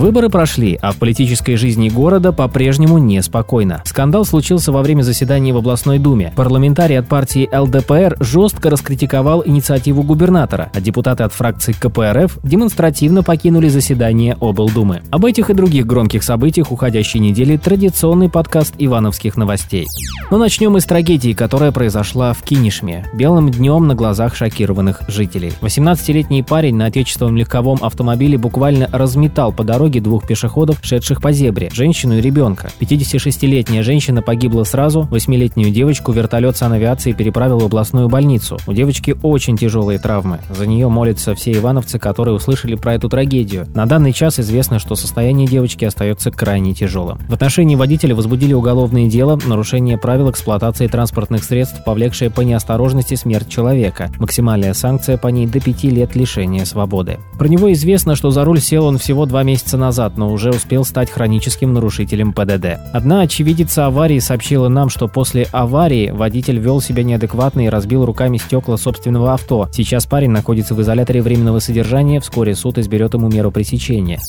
Выборы прошли, а в политической жизни города по-прежнему неспокойно. Скандал случился во время заседания в областной думе. Парламентарий от партии ЛДПР жестко раскритиковал инициативу губернатора, а депутаты от фракции КПРФ демонстративно покинули заседание облдумы. Об этих и других громких событиях уходящей недели традиционный подкаст Ивановских новостей. Но начнем с трагедии, которая произошла в Кинишме. Белым днем на глазах шокированных жителей. 18-летний парень на отечественном легковом автомобиле буквально разметал по дороге двух пешеходов, шедших по зебре, женщину и ребенка. 56-летняя женщина погибла сразу, 8-летнюю девочку вертолет санавиации переправил в областную больницу. У девочки очень тяжелые травмы. За нее молятся все ивановцы, которые услышали про эту трагедию. На данный час известно, что состояние девочки остается крайне тяжелым. В отношении водителя возбудили уголовное дело нарушение правил эксплуатации транспортных средств, повлекшее по неосторожности смерть человека. Максимальная санкция по ней до 5 лет лишения свободы. Про него известно, что за руль сел он всего два месяца назад, но уже успел стать хроническим нарушителем ПДД. Одна очевидица аварии сообщила нам, что после аварии водитель вел себя неадекватно и разбил руками стекла собственного авто. Сейчас парень находится в изоляторе временного содержания, вскоре суд изберет ему меру пресечения.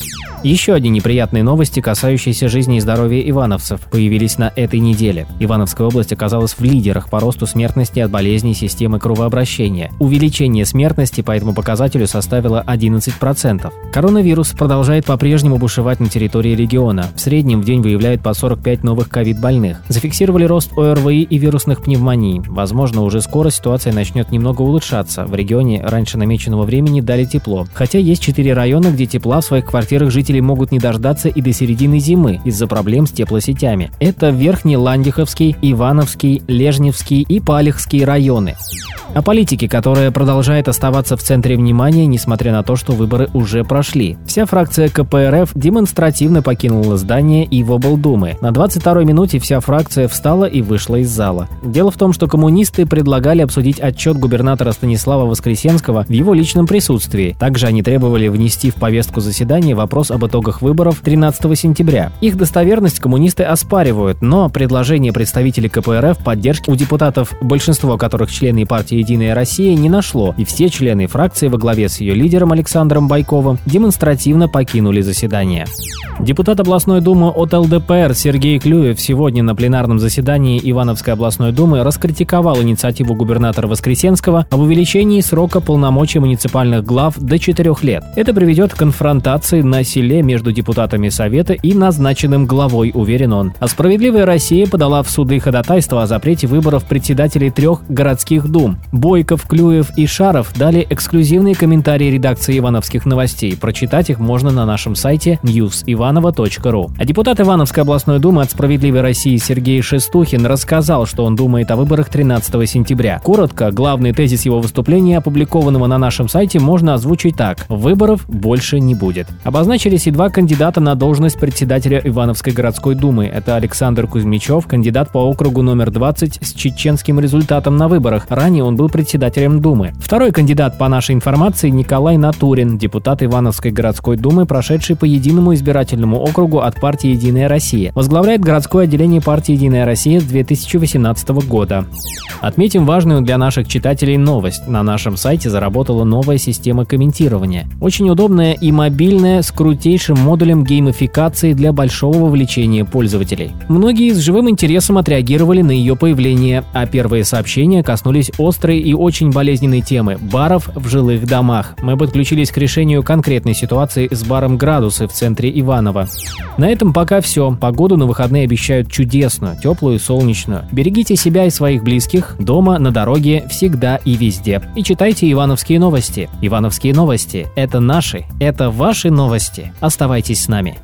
Еще одни неприятные новости, касающиеся жизни и здоровья ивановцев, появились на этой неделе. Ивановская область оказалась в лидерах по росту смертности от болезней системы кровообращения. Увеличение смертности по этому показателю составило 11%. Коронавирус продолжает по-прежнему бушевать на территории региона. В среднем в день выявляют по 45 новых ковид-больных. Зафиксировали рост ОРВИ и вирусных пневмоний. Возможно, уже скоро ситуация начнет немного улучшаться. В регионе раньше намеченного времени дали тепло. Хотя есть четыре района, где тепла в своих квартирах жители могут не дождаться и до середины зимы из-за проблем с теплосетями. Это Верхний Ландиховский, Ивановский, Лежневский и Палихский районы. О политике, которая продолжает оставаться в центре внимания, несмотря на то, что выборы уже прошли. Вся фракция КПРФ демонстративно покинула здание и в облдумы. На 22-й минуте вся фракция встала и вышла из зала. Дело в том, что коммунисты предлагали обсудить отчет губернатора Станислава Воскресенского в его личном присутствии. Также они требовали внести в повестку заседания вопрос об итогах выборов 13 сентября. Их достоверность коммунисты оспаривают, но предложение представителей КПРФ поддержки у депутатов, большинство которых члены партии «Единая Россия» не нашло, и все члены фракции во главе с ее лидером Александром Байковым демонстративно покинули заседание. Депутат областной думы от ЛДПР Сергей Клюев сегодня на пленарном заседании Ивановской областной думы раскритиковал инициативу губернатора Воскресенского об увеличении срока полномочий муниципальных глав до 4 лет. Это приведет к конфронтации на селе между депутатами Совета и назначенным главой, уверен он. А «Справедливая Россия» подала в суды ходатайство о запрете выборов председателей трех городских дум. Бойков, Клюев и Шаров дали эксклюзивные комментарии редакции Ивановских новостей. Прочитать их можно на нашем сайте newsivanova.ru. А депутат Ивановской областной думы от «Справедливой России» Сергей Шестухин рассказал, что он думает о выборах 13 сентября. Коротко, главный тезис его выступления, опубликованного на нашем сайте, можно озвучить так. Выборов больше не будет. Обозначились и два кандидата на должность председателя Ивановской городской думы. Это Александр Кузьмичев, кандидат по округу номер 20 с чеченским результатом на выборах. Ранее он был председателем Думы. Второй кандидат по нашей информации Николай Натурин, депутат Ивановской городской думы, прошедший по единому избирательному округу от партии «Единая Россия». Возглавляет городское отделение партии «Единая Россия» с 2018 года. Отметим важную для наших читателей новость. На нашем сайте заработала новая система комментирования. Очень удобная и мобильная, с крутейшим модулем геймификации для большого вовлечения пользователей. Многие с живым интересом отреагировали на ее появление, а первые сообщения коснулись острой и очень болезненной темы – баров в жилых домах. Мы подключились к решению конкретной ситуации с баром «Градусы» в центре Иваново. На этом пока все. Погоду на выходные обещают чудесную, теплую и солнечную. Берегите себя и своих близких, дома, на дороге, всегда и везде. И читайте ивановские новости. Ивановские новости – это наши, это ваши новости. Оставайтесь с нами.